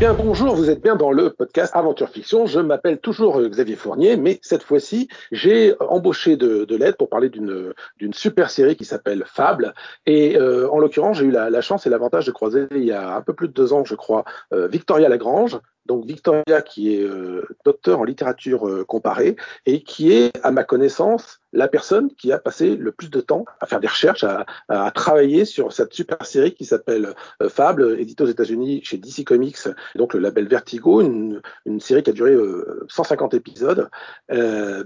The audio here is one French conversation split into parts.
bien, bonjour, vous êtes bien dans le podcast Aventure Fiction. Je m'appelle toujours euh, Xavier Fournier, mais cette fois-ci, j'ai embauché de, de l'aide pour parler d'une super série qui s'appelle Fable. Et euh, en l'occurrence, j'ai eu la, la, chance et l'avantage de croiser il y a un peu plus de deux ans, je crois, euh, Victoria Lagrange, donc Victoria qui est euh, docteur en littérature euh, comparée et qui est, à ma connaissance, la personne qui a passé le plus de temps à faire des recherches, à, à travailler sur cette super série qui s'appelle euh, Fable, éditée aux États-Unis chez DC Comics, donc le label Vertigo, une, une série qui a duré 150 épisodes.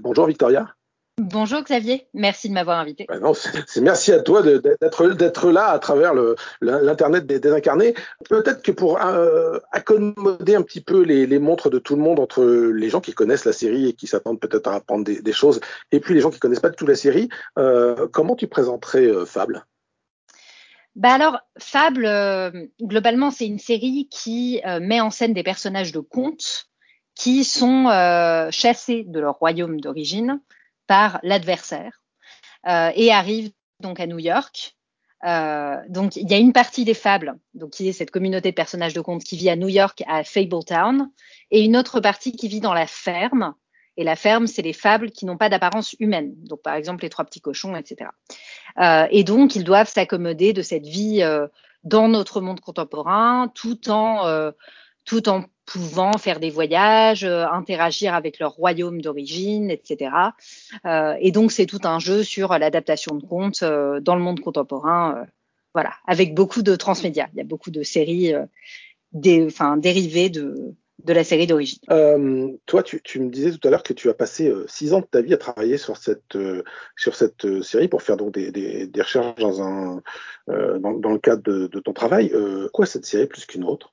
bonjour Victoria. Bonjour Xavier, merci de m'avoir invité. Ben c'est merci à toi d'être là à travers l'internet des désincarnés. Peut-être que pour euh, accommoder un petit peu les, montres de tout le monde entre les gens qui connaissent la série et qui s'attendent peut-être à apprendre des, choses, et puis les gens qui connaissent pas du tout la série, euh, comment tu présenterais euh, Fable? Bah alors, Fable, globalement, c'est une série qui met en scène des personnages de contes qui sont chassés de leur royaume d'origine par l'adversaire euh, et arrive donc à New York. Euh, donc il y a une partie des fables, donc qui est cette communauté de personnages de contes qui vit à New York à Fabletown, et une autre partie qui vit dans la ferme. Et la ferme, c'est les fables qui n'ont pas d'apparence humaine, donc par exemple les trois petits cochons, etc. Euh, et donc ils doivent s'accommoder de cette vie euh, dans notre monde contemporain, tout en euh, tout en pouvant faire des voyages, euh, interagir avec leur royaume d'origine, etc. Euh, et donc c'est tout un jeu sur l'adaptation de contes euh, dans le monde contemporain, voilà, avec beaucoup de transmédia. Il y a beaucoup de séries dérivées de, la série d'origine. toi, tu, me disais tout à l'heure que tu as passé six ans de ta vie à travailler sur cette sur cette série pour faire donc des, des, recherches dans dans, le cadre de, de ton travail. quoi cette série plus qu'une autre?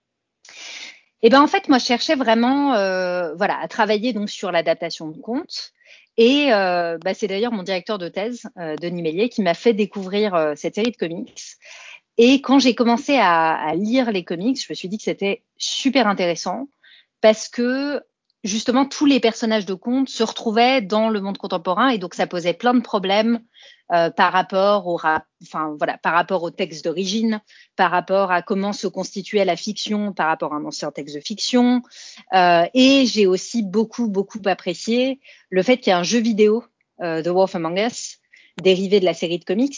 Eh ben en fait, moi, je cherchais vraiment, euh, voilà, à travailler donc sur l'adaptation de contes. Et euh, bah, c'est d'ailleurs mon directeur de thèse, euh, Denis Mélier, qui m'a fait découvrir euh, cette série de comics. Et quand j'ai commencé à, à, lire les comics, je me suis dit que c'était super intéressant parce que justement tous les personnages de contes se retrouvaient dans le monde contemporain et donc ça posait plein de problèmes euh, par rapport au enfin voilà par rapport au texte d'origine, par rapport à comment se constituait la fiction par rapport à un ancien texte de fiction. Euh, et j'ai aussi beaucoup beaucoup apprécié le fait qu'il y ait un jeu vidéo euh, The Wolf Among Us dérivé de la série de comics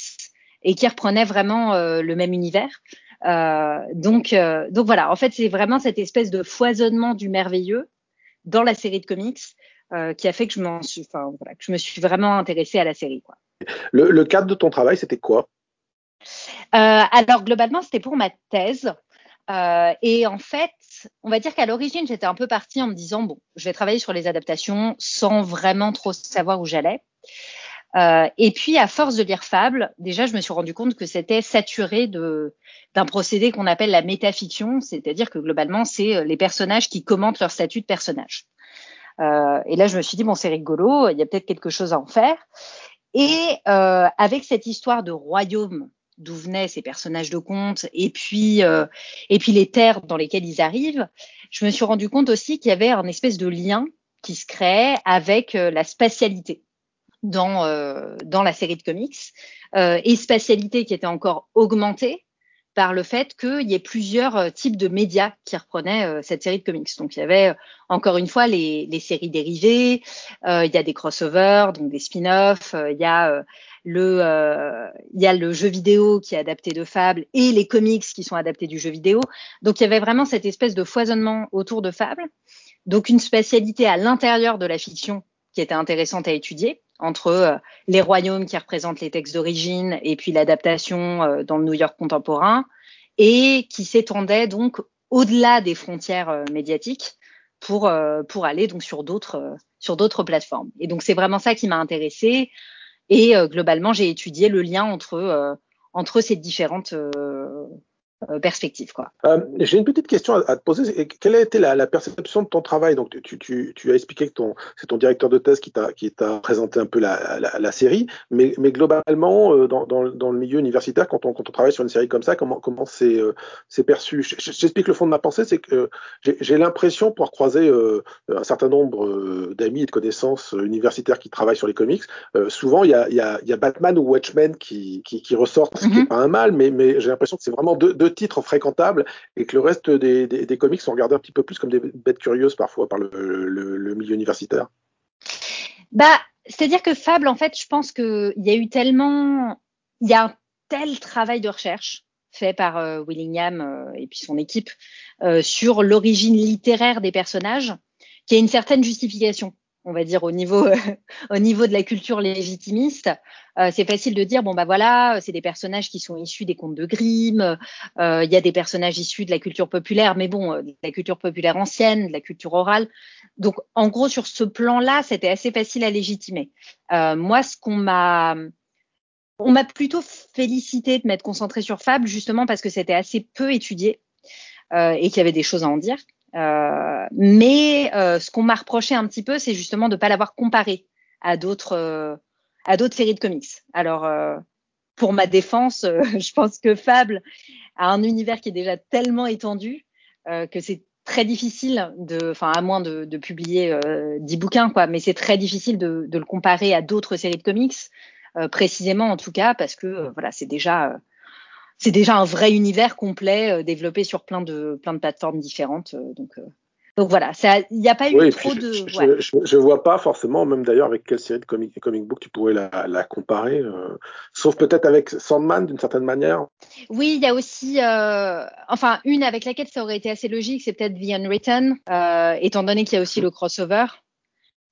et qui reprenait vraiment euh, le même univers. Euh, donc euh, donc voilà, en fait c'est vraiment cette espèce de foisonnement du merveilleux dans la série de comics qui a fait que je m'en suis, enfin voilà, que je me suis vraiment intéressée à la série quoi. Le, le cadre de ton travail, c'était quoi? Euh, Alors, globalement, c'était pour ma thèse. Euh, et en fait, on va dire qu'à l'origine, j'étais un peu partie en me disant, bon, je vais travailler sur les adaptations sans vraiment trop savoir où j'allais. Euh, et puis, à force de lire Fable, déjà, je me suis rendu compte que c'était saturé de d'un procédé qu'on appelle la métafiction, c'est-à-dire que globalement, c'est euh, les personnages qui commentent leur statut de personnage. Euh, et là, je me suis dit, bon, c'est rigolo, il y a peut-être quelque chose à en faire. Et euh, avec cette histoire de royaume d'où venaient ces personnages de contes et puis euh, et puis les terres dans lesquelles ils arrivent, je me suis rendu compte aussi qu'il y avait un espèce de lien qui se créait avec euh, la spatialité dans euh, dans la série de comics euh, et spatialité qui était encore augmentée par le fait qu'il y ait plusieurs euh, types de médias qui reprenaient euh, cette série de comics. Donc il y avait euh, encore une fois les, les séries dérivées, euh, il y a des crossovers, donc des spin-offs, il y a le il y a le jeu vidéo qui est adapté de Fable et les comics qui sont adaptés du jeu vidéo. Donc il y avait vraiment cette espèce de foisonnement autour de Fable. Donc une spécialité à l'intérieur de la fiction qui était intéressante à étudier entre euh, les royaumes qui représentent les textes d'origine et puis l'adaptation euh, dans le New York contemporain, et qui s'étendait donc au-delà des frontières euh, médiatiques pour pour aller donc sur d'autres sur d'autres plateformes. Et donc c'est vraiment ça qui m'a intéressée. Et globalement, j'ai étudié le lien entre entre ces différentes perspective. Quoi. Euh, J'ai une petite question à, à, te poser. Quelle a été la, la, perception de ton travail? Donc, tu, tu, tu as expliqué que ton, c'est ton directeur de thèse qui t'a, qui t'a présenté un peu la, la, la série, mais, mais globalement, euh, dans, dans, dans, le milieu universitaire, quand on, quand on travaille sur une série comme ça, comment, comment c'est, euh, c'est perçu? J'explique le fond de ma pensée, c'est que j'ai l'impression, pour croiser euh, un certain nombre euh, d'amis et de connaissances universitaires qui travaillent sur les comics, souvent il y a, y, a, y a Batman ou Watchmen qui, qui, qui ressortent, ce qui n'est mhm. pas un mal, mais, mais j'ai l'impression que c'est vraiment deux, deux titres fréquentables et que le reste des, des, comics sont regardés un petit peu plus comme des bêtes curieuses parfois par le, milieu universitaire. Bah, c'est-à-dire que Fable, en fait, je pense qu'il y a eu tellement, il y a un tel travail de recherche fait par euh, Willingham euh, et puis son équipe euh, sur l'origine littéraire des personnages, qui a une certaine justification on va dire au niveau au niveau de la culture légitimiste, c'est facile de dire bon bah voilà, c'est des personnages qui sont issus des contes de Grimm, il y a des personnages issus de la culture populaire, mais bon, de la culture populaire ancienne, de la culture orale. Donc en gros sur ce plan-là, c'était assez facile à légitimer. moi, ce qu'on m'a on m'a plutôt félicité de m'être concentrée sur Fable, justement parce que c'était assez peu étudié euh, et qu'il y avait des choses à en dire. Euh, mais euh, ce qu'on m'a reproché un petit peu, c'est justement de ne pas l'avoir comparé à d'autres à d'autres séries de comics. Alors, pour ma défense, je pense que Fable a un univers qui est déjà tellement étendu que c'est très difficile de, enfin à moins de, de publier dix bouquins quoi, mais c'est très difficile de, de le comparer à d'autres séries de comics. Euh, précisément en tout cas parce que euh, voilà c'est déjà euh, c'est déjà un vrai univers complet développé sur plein de plein de plateformes différentes donc donc voilà, il n'y a pas eu trop de. Je, je, vois pas forcément, même d'ailleurs avec quelle série de comic, comic book tu pourrais la, la comparer, sauf peut-être avec Sandman d'une certaine manière. Oui, il y a aussi, euh, enfin une avec laquelle ça aurait été assez logique, c'est peut-être The Unwritten, euh, étant donné qu'il y a aussi le crossover.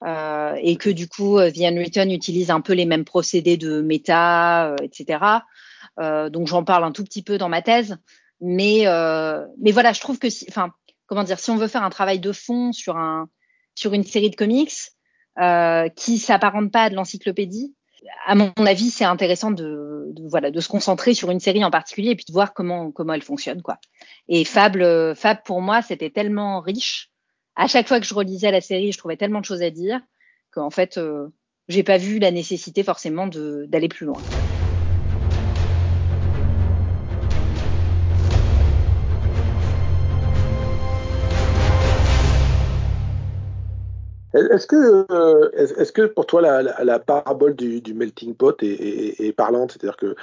Euh, et que du coup, euh, The Unwritten utilise un peu les mêmes procédés de méta, euh, etc. donc j'en parle un tout petit peu dans ma thèse, mais mais voilà, je trouve que, si, enfin, comment dire, si on veut faire un travail de fond sur un sur une série de comics euh, qui s'apparente pas à de l'encyclopédie, à mon avis, c'est intéressant de, de, voilà de se concentrer sur une série en particulier et puis de voir comment comment elle fonctionne quoi. Et Fable, Fable pour moi, c'était tellement riche à chaque fois que je relisais la série, je trouvais tellement de choses à dire qu'en fait, euh, j'ai pas vu la nécessité forcément d'aller plus loin. Est-ce que, euh, est-ce que pour toi la, parabole du, melting pot est, est, est parlante? C'est-à-dire que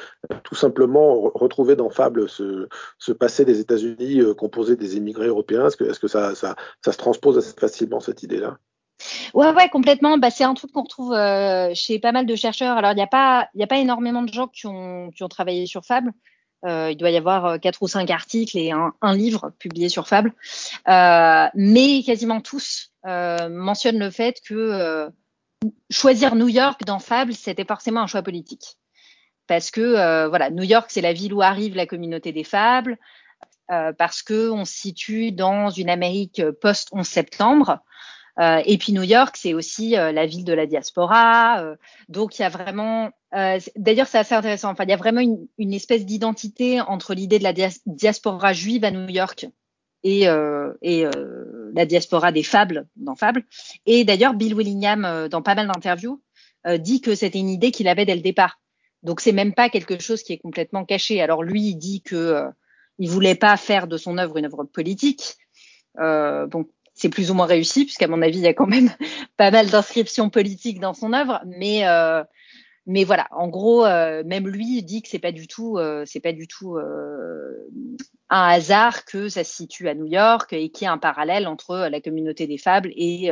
tout simplement retrouver dans Fable ce, passé des États-Unis euh, composé des émigrés européens, est-ce que, ça, se transpose assez facilement cette idée-là? Ouais, ouais, complètement. Bah, c'est un truc qu'on retrouve euh, chez pas mal de chercheurs. Alors, il n'y a pas, énormément de gens qui ont travaillé sur Fable. Euh, il doit y avoir quatre ou cinq articles et un, livre publié sur Fable, euh, mais quasiment tous euh, mentionne le fait que euh, choisir New York dans Fable, c'était forcément un choix politique. Parce que euh, voilà, New York, c'est la ville où arrive la communauté des fables, parce que on se situe dans une Amérique post 11 septembre. Euh, et puis New York, c'est aussi euh, la ville de la diaspora. Euh, donc il y a vraiment, d'ailleurs c'est assez intéressant. Enfin, il y a vraiment une, une espèce d'identité entre l'idée de la diaspora juive à New York et, euh, et euh, la diaspora des fables dans Fables. Et d'ailleurs, Bill Willingham, euh, dans pas mal d'interviews, dit que c'était une idée qu'il avait dès le départ. Donc c'est même pas quelque chose qui est complètement caché. Alors lui, il dit que il voulait pas faire de son œuvre une œuvre politique. bon, c'est plus ou moins réussi, puisqu'à mon avis, il y a quand même pas mal d'inscriptions politiques dans son œuvre, mais mais voilà, en gros, euh, même lui dit que c'est pas du tout, euh, c'est pas du tout euh, un hasard que ça se situe à New York et qu'il y a un parallèle entre la communauté des fables et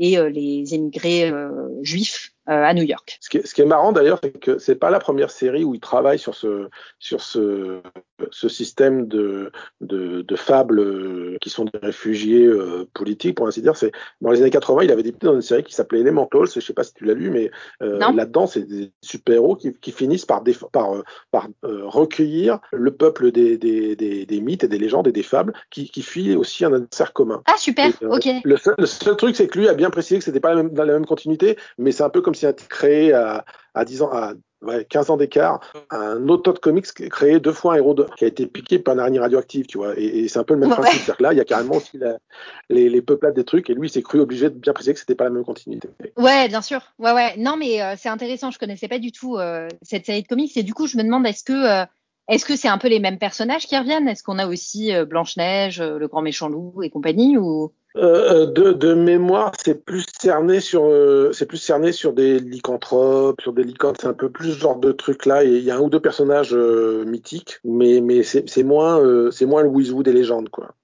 et les émigrés juifs euh, à New York. Ce qui est, ce qui est marrant d'ailleurs, c'est que c'est pas la première série où il travaille sur ce sur ce ce système de de, de fables euh, qui sont des réfugiés euh, politiques, pour ainsi dire. C'est dans les années 80, il avait débuté dans une série qui s'appelait Elementals. Je sais pas si tu l'as lu, mais euh, là-dedans, c'est des super-héros qui, qui, finissent par par par recueillir le peuple des, des, des, des, mythes et des légendes et des fables qui, qui fuient aussi un adversaire commun. Ah super, ok. Le seul, le seul truc, c'est que lui a bien précisé que c'était pas la même, dans la même continuité, mais c'est un peu comme a créé à, à 10 ans, à 15 ans d'écart, un autre de comics créé deux fois un héros de, qui a été piqué par une araignée radioactive, tu vois. Et, c'est un peu le même principe. C'est-à-dire que là, il y a carrément aussi les, les, peuplades des trucs, et lui, il s'est cru obligé de bien préciser que c'était pas la même continuité. Ouais, bien sûr. Ouais, ouais. Non, mais euh, c'est intéressant. Je connaissais pas du tout euh, cette série de comics, et du coup, je me demande est-ce que euh, est-ce que c'est un peu les mêmes personnages qui reviennent? Est-ce qu'on a aussi Blanche Neige, le grand méchant loup et compagnie, ou? Euh, de, de, mémoire, c'est plus cerné sur, euh, c'est plus cerné sur des lycanthropes, sur des licornes. C'est un peu plus ce genre de truc là. Il y a un ou deux personnages euh, mythiques, mais mais c'est moins c'est moins le Wizwood des légendes quoi.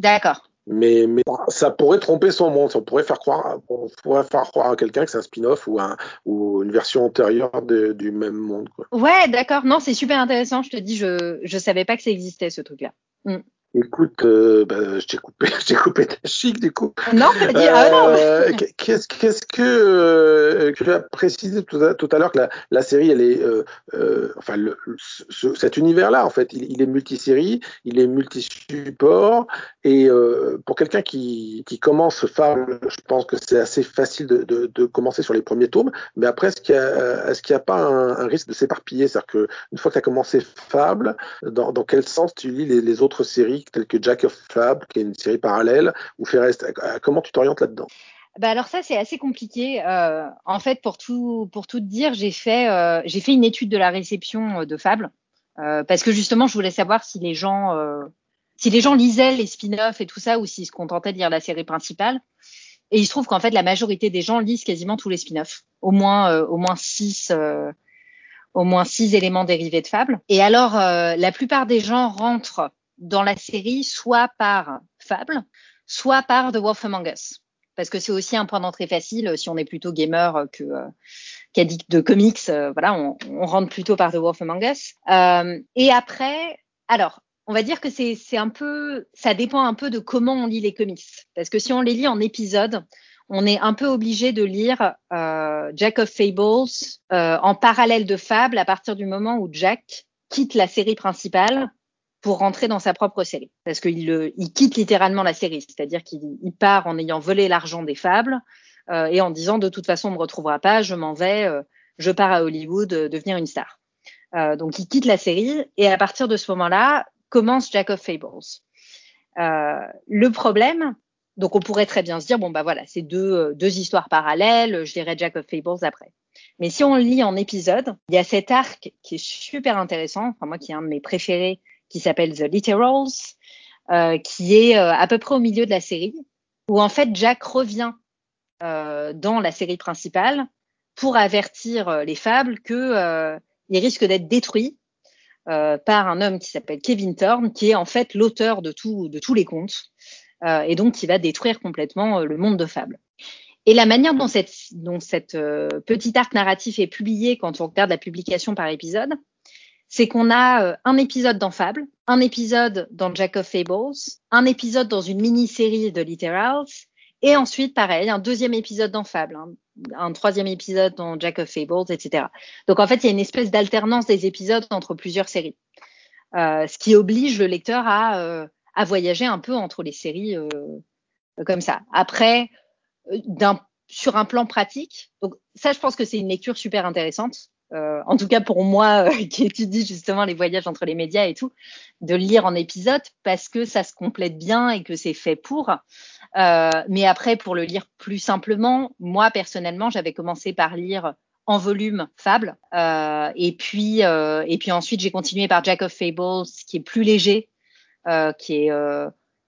D'accord. Mais, mais ça pourrait tromper son monde. Ça pourrait faire croire, on pourrait faire croire à quelqu'un que c'est un spin-off ou, un, ou une version antérieure de, du même monde. Ouais, d'accord. Non, c'est super intéressant. Je te dis, je je savais pas que ça existait ce truc-là. Mm. Écoute, euh, bah, je t'ai coupé, je coupé ta chic du coup. Non, dit, ah non. Euh, qu'est-ce, qu'est-ce que euh, tu as précisé tout à, tout à l'heure que la, la, série, elle est, euh, euh enfin, le, ce, cet univers-là, en fait, il, il est multisérie, il est multi-support, et euh, pour quelqu'un qui, qui commence Fable, je pense que c'est assez facile de, de, de, commencer sur les premiers tomes, mais après, est-ce qu'il y a, est-ce qu'il n'y a pas un, un, risque de s'éparpiller, c'est-à-dire que une fois que tu as commencé Fable, dans, dans quel sens tu lis les, les autres séries telle que Jack of Fab, qui est une série parallèle, ou Ferrest. Comment tu t'orientes là-dedans? Bah alors ça c'est assez compliqué. Euh, en fait pour tout pour tout dire j'ai fait euh, j'ai fait une étude de la réception euh, de Fable euh, parce que justement je voulais savoir si les gens euh, si les gens lisaient les spin-offs et tout ça ou s'ils se contentaient de lire la série principale. Et il se trouve qu'en fait la majorité des gens lisent quasiment tous les spin-offs, au moins au moins six au moins six éléments dérivés de Fable. Et alors la plupart des gens rentrent dans la série, soit par Fable, soit par The Wolf Among Us. Parce que c'est aussi un point d'entrée facile euh, si on est plutôt gamer que euh, qu'addict de comics. Euh, voilà, on, on, rentre plutôt par The Wolf Among Us. Euh, et après, alors, on va dire que c'est un peu, ça dépend un peu de comment on lit les comics. Parce que si on les lit en épisode, on est un peu obligé de lire euh, Jack of Fables en parallèle de Fable à partir du moment où Jack quitte la série principale pour rentrer dans sa propre série. Parce qu'il il quitte littéralement la série, c'est-à-dire qu'il part en ayant volé l'argent des fables euh, et en disant de toute façon on me retrouvera pas, je m'en vais, euh, je pars à Hollywood euh, devenir une star. Euh, donc il quitte la série et à partir de ce moment-là commence Jack of Fables. Euh, le problème, donc on pourrait très bien se dire bon bah voilà c'est deux deux histoires parallèles, je dirais Jack of Fables après. Mais si on lit en épisode, il y a cet arc qui est super intéressant, enfin moi qui est un de mes préférés qui s'appelle The Literals, euh, qui est euh, à peu près au milieu de la série, où en fait Jack revient euh, dans la série principale pour avertir les fables que il risque d'être détruit par un homme qui s'appelle Kevin Thorne, qui est en fait l'auteur de, tous les contes, et donc qui va détruire complètement le monde de fables. Et la manière dont cette, dont cette petit arc narratif est publié quand on regarde la publication par épisode, c'est qu'on a euh, un épisode dans Fable, un épisode dans Jack of Fables, un épisode dans une mini-série de Literals, et ensuite, pareil, un deuxième épisode dans Fable, hein, un troisième épisode dans Jack of Fables, etc. Donc en fait, il y a une espèce d'alternance des épisodes entre plusieurs séries, euh, ce qui oblige le lecteur à, euh, à voyager un peu entre les séries euh, comme ça. Après, euh, sur un plan pratique, donc ça, je pense que c'est une lecture super intéressante euh, en tout cas pour moi euh, qui étudie justement les voyages entre les médias et tout, de lire en épisode parce que ça se complète bien et que c'est fait pour. Euh, mais après, pour le lire plus simplement, moi personnellement, j'avais commencé par lire en volume Fable, euh, et puis euh, et puis ensuite j'ai continué par Jack of Fables, qui est plus léger, qui est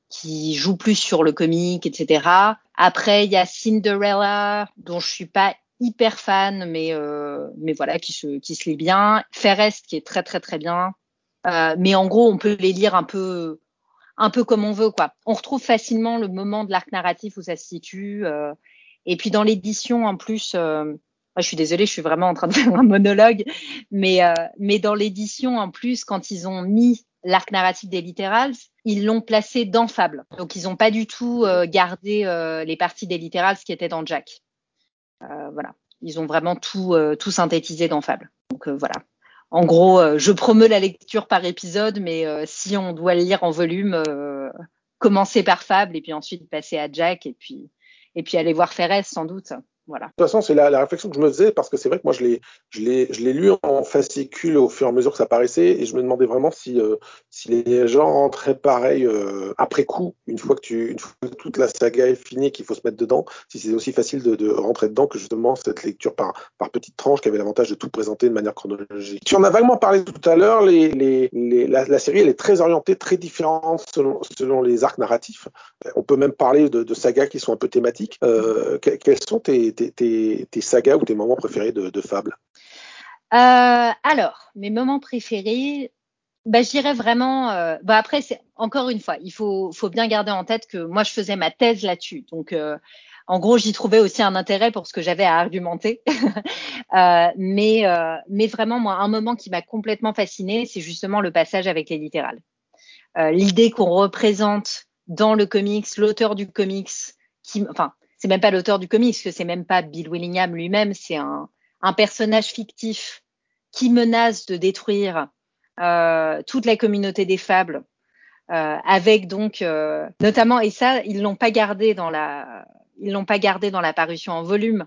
qui joue plus sur le comique, etc. Après, il y a Cinderella, dont je suis pas hyper fan, mais euh, mais voilà, qui se qui se lit bien. Ferrest qui est très très très bien. Euh, mais en gros, on peut les lire un peu un peu comme on veut quoi. On retrouve facilement le moment de l'arc narratif où ça se situe. Euh, et puis dans l'édition en plus, euh, je suis désolée, je suis vraiment en train de faire un monologue, mais euh, mais dans l'édition en plus, quand ils ont mis l'arc narratif des littérales, ils l'ont placé dans Fable. Donc ils n'ont pas du tout euh, gardé les parties des littérales qui étaient dans Jack. Euh, voilà, ils ont vraiment tout, euh, tout synthétisé dans Fable. Donc euh, voilà. En gros, je promeux la lecture par épisode, mais si on doit le lire en volume, commencer par Fable et puis ensuite passer à Jack et puis et puis aller voir Ferres sans doute. De toute façon, c'est la, réflexion que je me faisais parce que c'est vrai que moi, je l'ai, je l'ai, je l'ai lu en fascicule au fur et à mesure que ça paraissait et je me demandais vraiment si, euh, si les gens rentraient pareil euh, après coup, une fois que tu, une fois que toute la saga est finie, qu'il faut se mettre dedans, si c'est aussi facile de, rentrer dedans que justement cette lecture par, par petites tranches qui avait l'avantage de tout présenter de manière chronologique. Tu en as vaguement parlé tout à l'heure, les, les, la, série elle est très orientée, très différente selon, selon les arcs narratifs. On peut même parler de, sagas qui sont un peu thématiques. Euh, quels sont tes tes, sagas ou tes moments préférés de, de Fable euh, Alors, mes moments préférés, bah, je dirais vraiment. Euh, bah après, c'est encore une fois, il faut, faut bien garder en tête que moi, je faisais ma thèse là-dessus. Donc, euh, en gros, j'y trouvais aussi un intérêt pour ce que j'avais à argumenter. mais, mais vraiment, moi, un moment qui m'a complètement fasciné, c'est justement le passage avec les littérales. L'idée qu'on représente dans le comics l'auteur du comics, qui, enfin, c'est même pas l'auteur du comics, que c'est même pas Bill Willingham lui-même, c'est un, personnage fictif qui menace de détruire euh, toute la communauté des fables, euh, avec donc euh, notamment et ça ils l'ont pas gardé dans la ils l'ont pas gardé dans la parution en volume,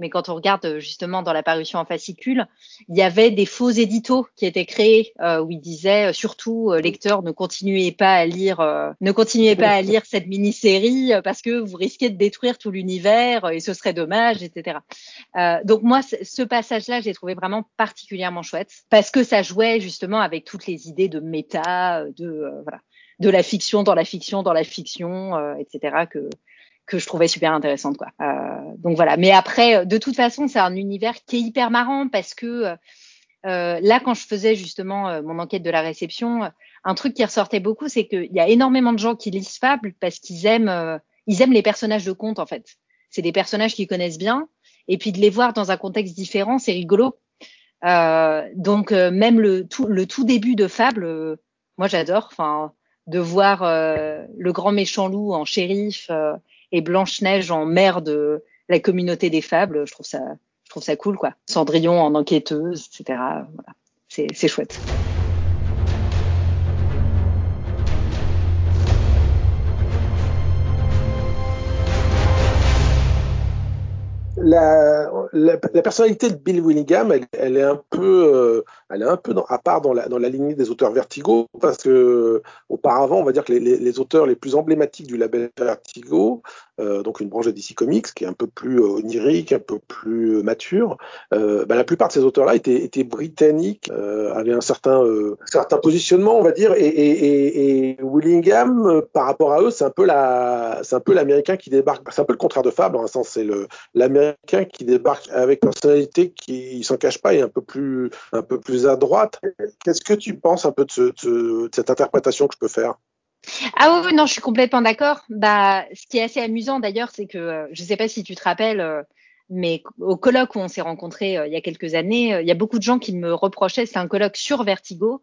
mais quand on regarde euh, justement dans la parution en fascicule, il y avait des faux éditos qui étaient créés euh, où il disait euh, surtout lecteurs ne continuez pas à lire ne continuez pas à lire cette mini-série parce que vous risquez de détruire tout l'univers et ce serait dommage, etc. donc moi ce passage-là j'ai trouvé vraiment particulièrement chouette parce que ça jouait justement avec toutes les idées de méta, de voilà, de la fiction dans la fiction dans la fiction, etc. que que je trouvais super intéressante quoi. Euh, donc voilà. Mais après, de toute façon, c'est un univers qui est hyper marrant parce que euh, là, quand je faisais justement euh, mon enquête de la réception, un truc qui ressortait beaucoup, c'est qu'il y a énormément de gens qui lisent Fable parce qu'ils aiment, euh, ils aiment les personnages de conte en fait. C'est des personnages qu'ils connaissent bien, et puis de les voir dans un contexte différent, c'est rigolo. Euh, donc même le tout, le tout début de Fable, moi j'adore. Enfin, de voir le grand méchant loup en shérif et Blanche-Neige en mère de la communauté des fables, je trouve ça, je trouve ça cool, quoi. Cendrillon en enquêteuse, etc. Voilà. C'est, chouette. La, personnalité de Bill Willingham, elle, est un peu, euh, à part dans la, dans lignée des auteurs Vertigo, parce que auparavant, on va dire que les auteurs les plus emblématiques du label Vertigo, euh, donc une branche de DC Comics qui est un peu plus onirique, un peu plus mature, euh, bah, la plupart de ces auteurs-là étaient, britanniques, euh, avaient un certain, positionnement, on va dire, et, Willingham, par rapport à eux, c'est un peu l'américain qui débarque, c'est un peu le contraire de Fable, en un sens, c'est l'américain qui débarque avec une personnalité qui s'en cache pas et un peu plus, à droite. Qu'est-ce que tu penses un peu de cette interprétation que je peux faire? Ah oui, non, je suis complètement d'accord. Bah, ce qui est assez amusant d'ailleurs, c'est que euh, je ne sais pas si tu te rappelles, euh, mais au colloque où on s'est rencontrés euh, il y a quelques années, il y a beaucoup de gens qui me reprochaient. C'est un colloque sur Vertigo.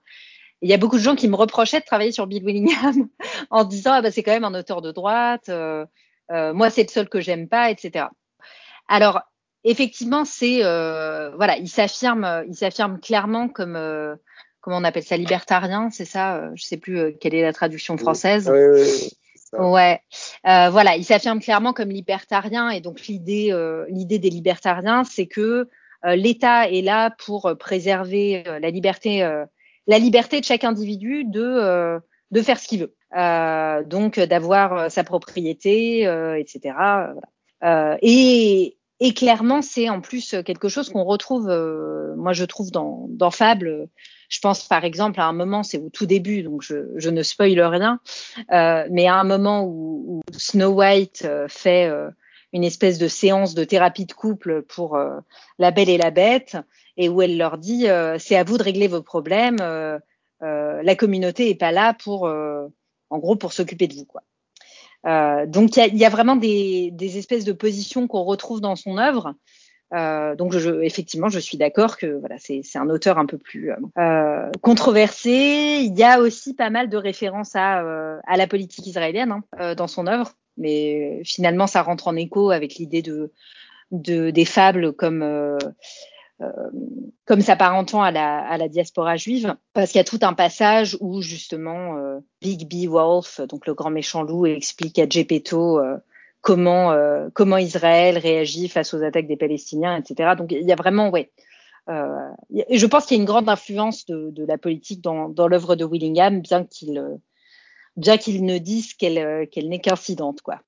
Il y a beaucoup de gens qui me reprochaient de travailler sur Bill Willingham en disant ah bah c'est quand même un auteur de droite. moi, c'est le seul que j'aime pas, etc. Alors effectivement, c'est voilà, il s'affirme, il s'affirme clairement comme comment on appelle ça, libertarien, c'est ça euh, Je sais plus euh, quelle est la traduction française. Oui, oui, Ouais, euh, voilà, il s'affirme clairement comme libertarien et donc l'idée, euh, l'idée des libertariens, c'est que euh, l'État est là pour préserver la liberté, la liberté de chaque individu de de faire ce qu'il veut, donc d'avoir sa propriété, etc. Voilà. et et clairement, c'est en plus quelque chose qu'on retrouve, moi je trouve dans dans Fable je pense par exemple à un moment, c'est au tout début, donc je, je ne spoile rien, euh, mais à un moment où, où Snow White euh, fait euh, une espèce de séance de thérapie de couple pour euh, la Belle et la Bête, et où elle leur dit euh, c'est à vous de régler vos problèmes, la communauté est pas là pour, en gros, pour s'occuper de vous, quoi. donc il y a, y a, vraiment des, des espèces de positions qu'on retrouve dans son œuvre euh, donc, je, effectivement, je suis d'accord que voilà, c'est un auteur un peu plus euh, controversé. Il y a aussi pas mal de références à, euh, à la politique israélienne hein, euh, dans son œuvre, mais finalement, ça rentre en écho avec l'idée de, de, des fables comme euh, euh, comme s'apparentant à la, à la diaspora juive, parce qu'il y a tout un passage où justement Big B Wolf, donc le grand méchant loup, explique à Gepetto comment comment Israël réagit face aux attaques des Palestiniens, etc. Donc il y a vraiment ouais. je pense qu'il y a une grande influence de, la politique dans, l'œuvre de Willingham, bien qu'il qu'ils ne qu'elle euh, qu'elle n'est qu'incidente quoi.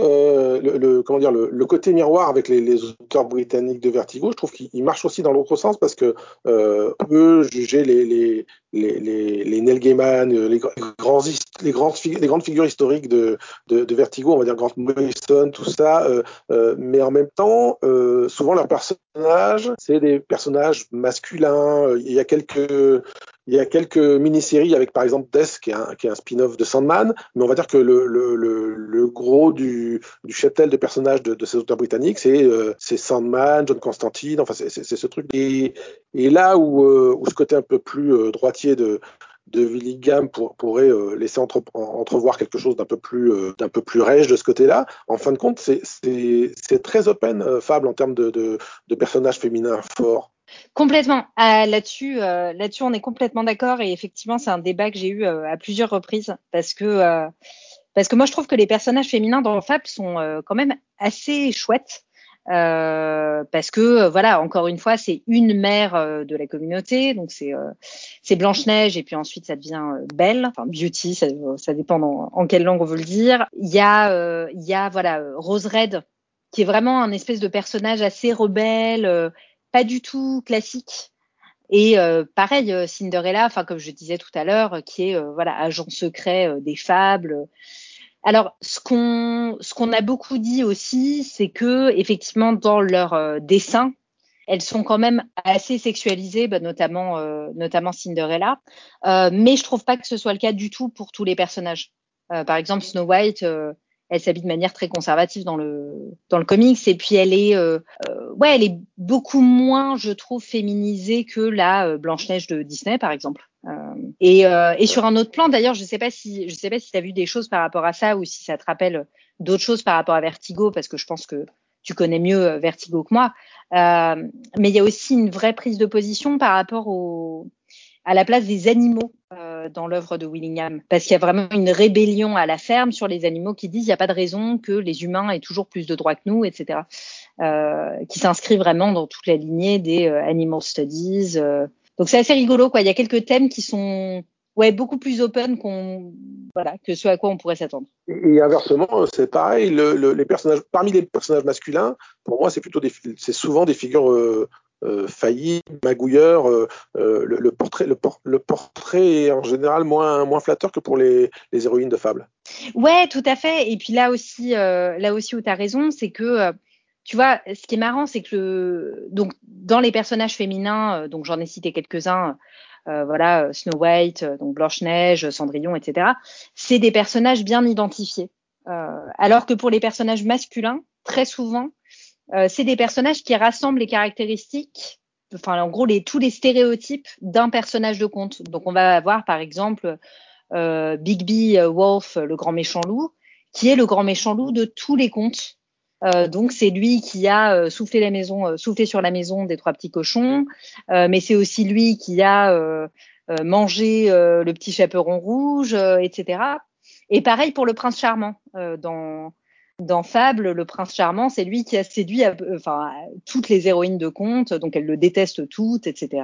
Euh, le, comment dire le, côté miroir avec les, auteurs britanniques de Vertigo, je trouve qu'il marche aussi dans l'autre sens parce que euh, eux juger les les, les, les Neil Gaiman, euh, les, grands les grandes les grandes figures historiques de, de, Vertigo, on va dire Grant Morrison, tout ça, euh, euh, mais en même temps, souvent leurs personnages, c'est des personnages masculins. Il y a quelques il y a quelques mini-séries avec par exemple Death qui est un, qui est un spin-off de Sandman, mais on va dire que le, le, le, le gros du, du cheptel de personnages de, ces auteurs britanniques, c'est euh, Sandman, John Constantine, enfin c'est ce truc. Et, et là où, où, ce côté un peu plus euh, droitier de, de Willingham pour, pourrait euh, laisser entre, entrevoir quelque chose d'un peu plus d'un peu plus rêche de ce côté-là. En fin de compte, c'est très open Fable en termes de, personnages féminins forts. Complètement. Ah, là-dessus, euh, là-dessus, on est complètement d'accord. Et effectivement, c'est un débat que j'ai eu euh, à plusieurs reprises parce que euh, parce que moi, je trouve que les personnages féminins dans Fable sont quand même assez chouettes. Parce que voilà, encore une fois, c'est une mère de la communauté, donc c'est c'est Blanche Neige et puis ensuite ça devient Belle, enfin Beauty, ça, dépend en, quelle langue on veut le dire. Il y a il y a voilà Rose Red qui est vraiment un espèce de personnage assez rebelle pas du tout classique. Et euh, pareil, euh, Cinderella, enfin comme je disais tout à l'heure, qui est euh, voilà agent secret des fables. Alors ce qu'on a beaucoup dit aussi, c'est que effectivement dans leur dessin, elles sont quand même assez sexualisées, bah, notamment notamment Cinderella. mais je trouve pas que ce soit le cas du tout pour tous les personnages. par exemple Snow White elle s'habille de manière très conservative dans le dans le comics et puis elle est euh, euh, ouais elle est beaucoup moins je trouve féminisée que la euh, Blanche Neige de Disney par exemple et, et sur un autre plan d'ailleurs je sais pas si je sais pas si tu as vu des choses par rapport à ça ou si ça te rappelle d'autres choses par rapport à Vertigo parce que je pense que tu connais mieux Vertigo que moi mais il y a aussi une vraie prise de position par rapport au à la place des animaux euh, dans l'œuvre de Willingham, parce qu'il y a vraiment une rébellion à la ferme sur les animaux qui disent il n'y a pas de raison que les humains aient toujours plus de droits que nous, etc. Euh, qui s'inscrit vraiment dans toute la lignée des euh, animal studies. Euh. Donc c'est assez rigolo, quoi. Il y a quelques thèmes qui sont ouais beaucoup plus open qu'on voilà que ce à quoi on pourrait s'attendre. Et inversement, c'est pareil. Le, le, les personnages parmi les personnages masculins, pour moi, c'est plutôt des, c'est souvent des figures euh, euh, failli, magouilleur. Euh, euh, le, portrait, le, le, portrait est en général moins, moins flatteur que pour les, les héroïnes de fable. Ouais, tout à fait. Et puis là aussi, là aussi où tu as raison, c'est que tu vois, ce qui est marrant, c'est que donc dans les personnages féminins, donc j'en ai cité quelques-uns, voilà, Snow White, donc Blanche Neige, Cendrillon, etc. C'est des personnages bien identifiés. alors que pour les personnages masculins, très souvent, euh, c'est des personnages qui rassemblent les caractéristiques, enfin en gros tous les stéréotypes d'un personnage de conte. Donc on va avoir par exemple euh, Bigby euh, Wolf, le grand méchant loup, qui est le grand méchant loup de tous les contes. Euh, donc c'est lui qui a euh, soufflé la maison, soufflé sur la maison des trois petits cochons, mais c'est aussi lui qui a mangé le petit chaperon rouge, etc. Et pareil pour le prince charmant dans dans Fable, le prince charmant, c'est lui qui a séduit enfin, toutes les héroïnes de conte, donc elles le détestent toutes, etc.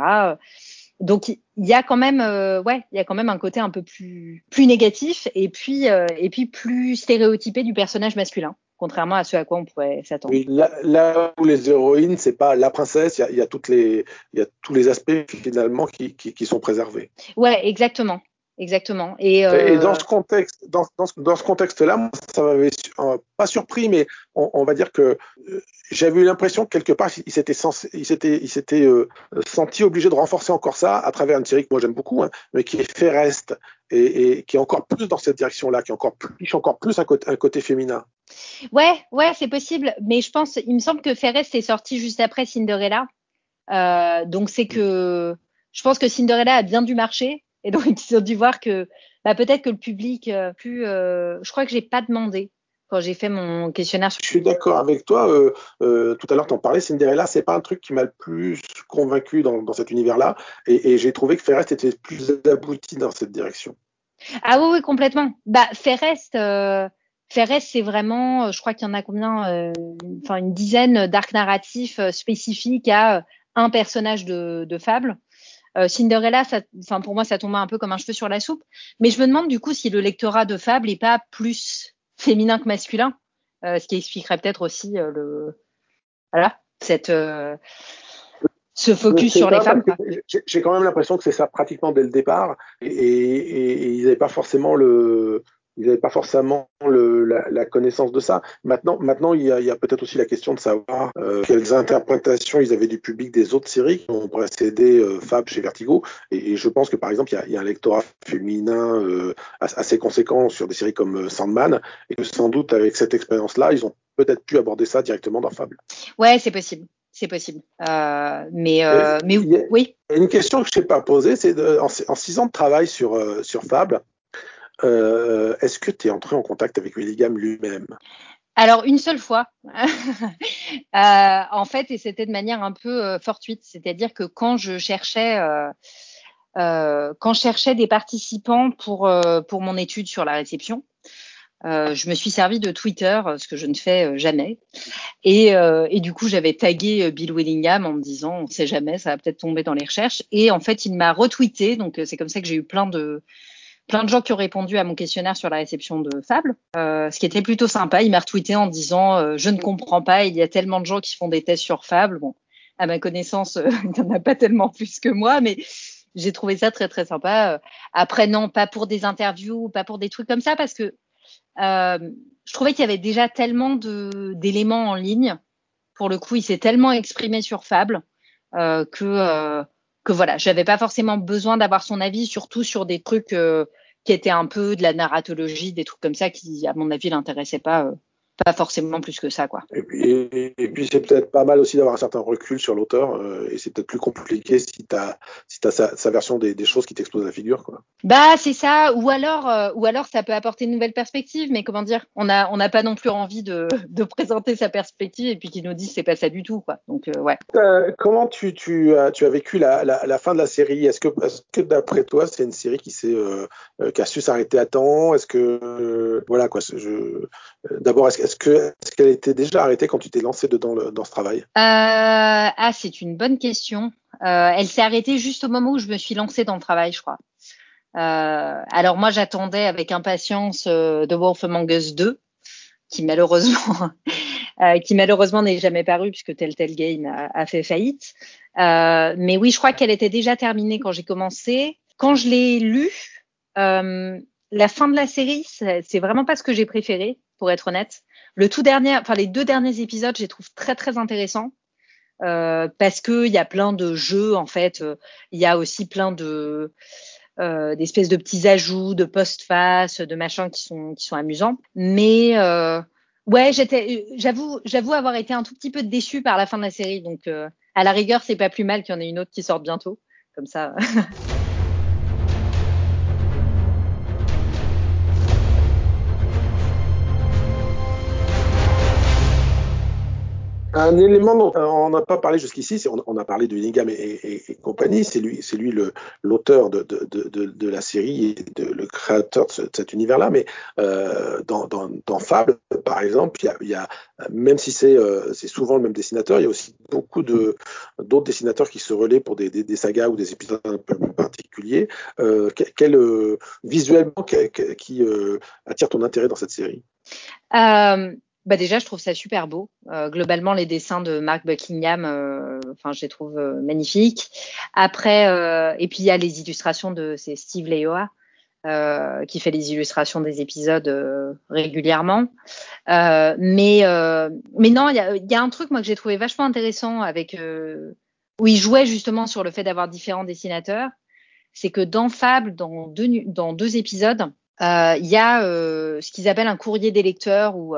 Donc il y a quand même, euh, ouais, il y a quand même un côté un peu plus plus négatif et puis euh, et puis plus stéréotypé du personnage masculin, contrairement à ce à quoi on pourrait s'attendre. Oui, là, où les héroïnes, c'est pas la princesse, il y a, y a, toutes les, il y a tous les aspects finalement qui, qui, qui sont préservés. Ouais, exactement exactement. Et, euh... et, dans ce contexte, dans, dans, dans ce contexte-là, ça m'avait euh, pas surpris, mais on, on va dire que euh, j'avais eu l'impression que quelque part, il s'était il s'était, il s'était senti obligé de renforcer encore ça à travers une série que moi j'aime beaucoup, hein, mais qui est Ferrest et, et, qui est encore plus dans cette direction-là, qui est encore plus, encore plus un côté, un côté féminin. Ouais, ouais, c'est possible, mais je pense, il me semble que Ferrest est sorti juste après Cinderella, euh, donc c'est que je pense que Cinderella a bien dû marcher et donc, ils ont dû voir que bah, peut-être que le public euh, plus. Euh, je crois que j'ai pas demandé quand j'ai fait mon questionnaire. Je suis d'accord avec toi. Euh, euh, tout à l'heure, tu en parlais, Cinderella, c'est pas un truc qui m'a le plus convaincu dans, dans cet univers-là. Et, et j'ai trouvé que Ferrest était plus abouti dans cette direction. Ah oui, oui, complètement. Bah, Ferrest, euh, Ferres, c'est vraiment, je crois qu'il y en a combien, enfin une dizaine d'arcs narratifs spécifiques à un personnage de, de fable. Cinderella, ça, enfin pour moi, ça tombe un peu comme un cheveu sur la soupe. Mais je me demande du coup si le lectorat de fable est pas plus féminin que masculin, ce qui expliquerait peut-être aussi le, voilà, cette ce focus sur les femmes. J'ai quand même l'impression que c'est ça pratiquement dès le départ, et, et, et ils n'avaient pas forcément le, ils n'avaient pas forcément le, la, la, connaissance de ça. Maintenant, maintenant il y a, a peut-être aussi la question de savoir euh, quelles interprétations ils avaient du public des autres séries qui ont précédé euh, Fab chez Vertigo. Et, et, je pense que par exemple, il y a, il y a un lectorat féminin euh, assez conséquent sur des séries comme euh, Sandman, et que sans doute avec cette expérience-là, ils ont peut-être pu aborder ça directement dans Fable. Ouais, c'est possible c'est possible. Euh, mais euh, mais oui. Une question que je ne sais pas poser, c'est en, en, six ans de travail sur euh, sur Fable, euh, est-ce que tu es entré en contact avec Willingham lui-même? Alors une seule fois, euh, en fait, et c'était de manière un peu euh, fortuite, c'est-à-dire que quand je cherchais, quand je cherchais des participants pour pour mon étude sur la réception, je me suis servi de Twitter, ce que je ne fais jamais, et, et du coup j'avais tagué Bill Willingham en me disant on ne sait jamais, ça va peut-être tomber dans les recherches, et en fait il m'a retweeté, donc c'est comme ça que j'ai eu plein de plein de gens qui ont répondu à mon questionnaire sur la réception de Fable, euh, ce qui était plutôt sympa. Il m'a retweeté en disant euh, je ne comprends pas, il y a tellement de gens qui font des tests sur Fable. Bon, à ma connaissance, euh, il n'y en a pas tellement plus que moi, mais j'ai trouvé ça très très sympa. Après non, pas pour des interviews, pas pour des trucs comme ça, parce que je trouvais qu'il y avait déjà tellement d'éléments en ligne. Pour le coup, il s'est tellement exprimé sur Fable que que voilà, j'avais pas forcément besoin d'avoir son avis, surtout sur des trucs euh, qui étaient un peu de la narratologie, des trucs comme ça qui, à mon avis, l'intéressaient pas. Pas forcément plus que ça, quoi. Et puis, et, puis c'est peut-être pas mal aussi d'avoir un certain recul sur l'auteur, euh, et c'est peut-être plus compliqué si tu as, si as sa, sa version des, des, choses qui t'explosent la figure, quoi. Bah, c'est ça, ou alors, euh, ou alors ça peut apporter une nouvelle perspective, mais comment dire, on n'a on a pas non plus envie de, de présenter sa perspective et puis qu'il nous dise c'est pas ça du tout, quoi. Donc, euh, ouais. comment tu, tu, as, tu as vécu la, la, la fin de la série? Est-ce que, est que d'après toi, c'est une série qui, s'est, qui a su s'arrêter à temps? Est-ce que, voilà, quoi, je, d'abord, est-ce, est-ce qu'elle était déjà arrêtée quand tu t'es lancé dedans le, dans ce travail? Euh, Ah, c'est une bonne question. Euh, elle s'est arrêtée juste au moment où je me suis lancée dans le travail, je crois. Euh, alors moi, j'attendais avec impatience euh, The Wolf Among Us 2, qui malheureusement, euh, qui malheureusement n'est jamais paru puisque Telltale Game a, a fait faillite. Euh, mais oui, je crois qu'elle était déjà terminée quand j'ai commencé. Quand je l'ai lu, la fin de la série, c'est vraiment pas ce que j'ai préféré, pour être honnête. Le tout dernier, enfin les deux derniers épisodes, je les trouve très très intéressants euh, parce que il y a plein de jeux en fait. Il y a aussi plein de euh, d'espèces de petits ajouts, de post-face, de machins qui sont qui sont amusants. Mais euh, ouais, j'étais, j'avoue, j'avoue avoir été un tout petit peu déçue par la fin de la série. Donc à la rigueur, c'est pas plus mal qu'il y en ait une autre qui sorte bientôt, comme ça. Un élément dont on n'a pas parlé jusqu'ici, on, on, a parlé de Willingham et, compagnie, c'est lui, c'est lui l'auteur de, la série et le créateur de, ce, de cet univers-là. Mais euh, dans, dans, Fable, par exemple, il y a, même si c'est euh, souvent le même dessinateur, il y a aussi beaucoup d'autres dessinateurs qui se relaient pour des, sagas ou des épisodes un peu plus particuliers. Euh, quel euh, visuellement qui euh, attire ton intérêt dans cette série? Euh, bah déjà, je trouve ça super beau. Euh, globalement, les dessins de Mark Buckingham, euh, enfin, je les trouve euh, magnifiques. Après, euh, et puis il y a les illustrations de c'est Steve Leoa qui fait les illustrations des épisodes régulièrement. mais mais non, il y a, y a, un truc moi que j'ai trouvé vachement intéressant avec où il jouait justement sur le fait d'avoir différents dessinateurs. C'est que dans Fable, dans deux dans deux épisodes, il y a ce qu'ils appellent un courrier des lecteurs où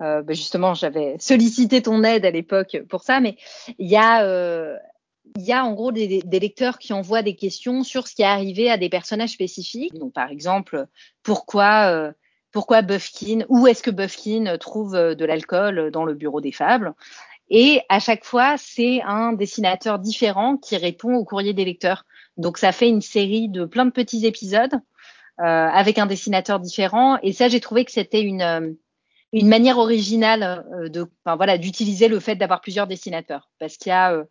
euh, bah justement, j'avais sollicité ton aide à l'époque pour ça, mais il y a euh, il y a en gros des, des, lecteurs qui envoient des questions sur ce qui est arrivé à des personnages spécifiques. Donc par exemple, pourquoi euh, pourquoi Buffkin, où est-ce que Buffkin trouve euh, de l'alcool dans le bureau des fables? Et à chaque fois, c'est un dessinateur différent qui répond au courrier des lecteurs. Donc ça fait une série de plein de petits épisodes avec un dessinateur différent. Et ça, j'ai trouvé que c'était une une manière originale de, enfin voilà, d'utiliser le fait d'avoir plusieurs dessinateurs, parce qu'il y a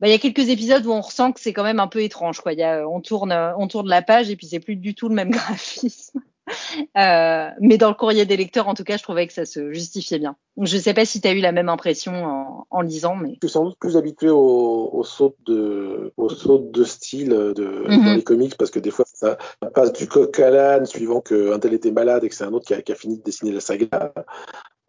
bah, il y a quelques épisodes où on ressent que c'est quand même un peu étrange. Quoi. Y a, on, tourne, on tourne la page et puis c'est plus du tout le même graphisme. Euh, mais dans le courrier des lecteurs, en tout cas, je trouvais que ça se justifiait bien. Je ne sais pas si tu as eu la même impression en, en, lisant, mais je suis sans doute plus habitué aux, aux sautes de, aux sautes de style de, mm -hmm. dans les comics parce que des fois ça passe du coq à l'âne suivant qu'un tel était malade et que c'est un autre qui a, qui a, fini de dessiner la saga.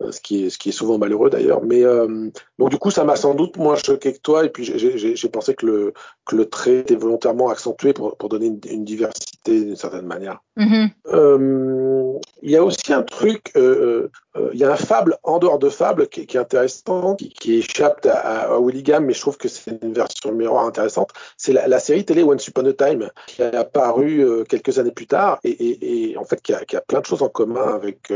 Euh, ce qui est, ce qui est souvent malheureux d'ailleurs. Mais euh, donc du coup, ça m'a sans doute moins choqué que toi. Et puis j'ai pensé que le, que le trait était volontairement accentué pour, pour donner une, une diversité d'une certaine manière. Mm -hmm. euh, il y a aussi un truc, euh, euh, il y a un fable en dehors de fable qui, qui est intéressant, qui, qui échappe à, à Willigam, mais je trouve que c'est une version miroir intéressante. C'est la, la, série télé Once Upon a Time qui a apparu euh, quelques années plus tard et, et, et en fait qui a, qui a, plein de choses en commun avec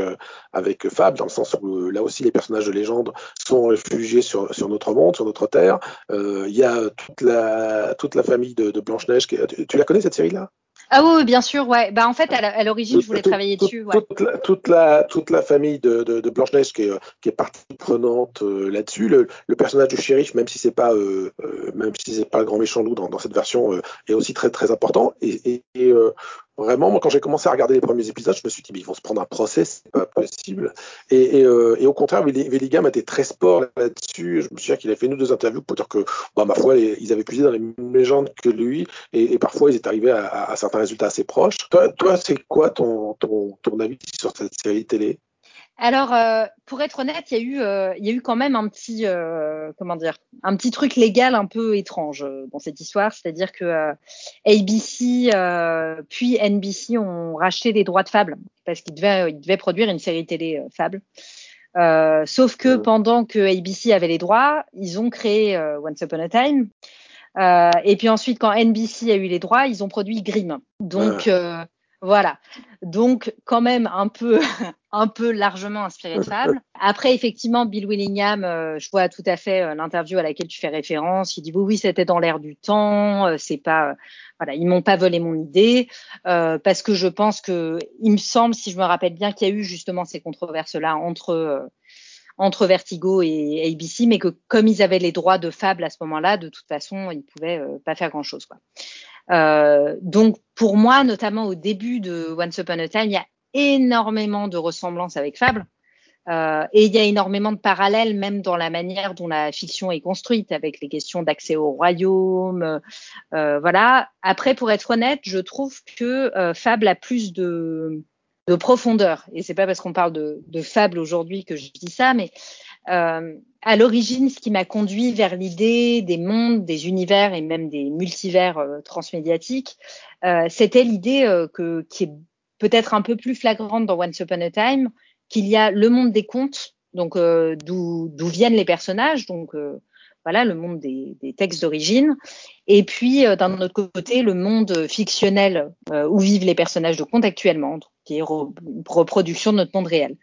avec Fable dans le sens où là aussi les personnages de légende sont réfugiés sur, sur notre monde, sur notre terre. il y a toute la toute la famille de, de Blanche Neige. Tu, tu la connais cette série là ah oui, bien sûr, ouais. Bah en fait, à l'origine, je voulais tout, travailler tout, dessus. Ouais. Toute, la, toute, la, toute la famille de, de, de Blanche-Neige qui est, qui est partie prenante euh, là-dessus. Le, le, personnage du shérif, même si c'est pas, euh, euh, même si c'est pas le grand méchant loup dans, dans cette version, euh, est aussi très très important. Et, et, et euh, vraiment, moi, quand j'ai commencé à regarder les premiers épisodes, je me suis dit, mais ils vont se prendre un procès, c'est pas possible. Et, et, euh, au contraire, Velligam était très sport là-dessus. Je me souviens qu'il a fait ou deux interviews pour dire que, bah, ma foi, ils avaient puisé dans les mêmes légendes que lui, et, parfois ils étaient arrivés à, certains résultats assez proches. Toi, toi c'est quoi ton, ton, ton avis sur cette série télé? Alors, euh, pour être honnête, il y a eu, euh, il y a eu quand même un petit, euh, comment dire, un petit truc légal un peu étrange dans cette histoire, c'est-à-dire que ABC puis NBC ont racheté les droits de Fable parce qu'ils devaient, ils devaient produire une série télé Fable. sauf que pendant que ABC avait les droits, ils ont créé Once Upon a Time. et puis ensuite, quand NBC a eu les droits, ils ont produit Grimm. Donc voilà. Donc, quand même un peu, un peu largement inspiré de Fable. Après, effectivement, Bill Willingham, euh, je vois tout à fait euh, l'interview à laquelle tu fais référence. Il dit oui, oui, c'était dans l'air du temps. Euh, c'est pas, voilà, ils m'ont pas volé mon idée euh, parce que je pense que, il me semble, si je me rappelle bien, qu'il y a eu justement ces controverses-là entre entre Vertigo et ABC, mais que comme ils avaient les droits de Fable à ce moment-là, de toute façon, ils pouvaient pas faire grand-chose, quoi. Donc pour moi, notamment au début de Once Upon a Time, il y a énormément de ressemblances avec Fable. Euh, et il y a énormément de parallèles, même dans la manière dont la fiction est construite, avec les questions d'accès au royaume. Euh, voilà. Après, pour être honnête, je trouve que euh, Fable a plus de, de profondeur. Et c'est pas parce qu'on parle de, de Fable aujourd'hui que je dis ça, mais euh, à l'origine, ce qui m'a conduit vers l'idée des mondes, des univers et même des multivers euh, transmédiatiques, euh, c'était l'idée euh, que qui est peut-être un peu plus flagrante dans Once Upon a Time, qu'il y a le monde des contes, donc euh, d'où viennent les personnages, donc euh, voilà le monde des, des textes d'origine, et puis d'un autre côté le monde fictionnel où vivent les personnages de contes actuellement, qui est reproduction de notre monde réel.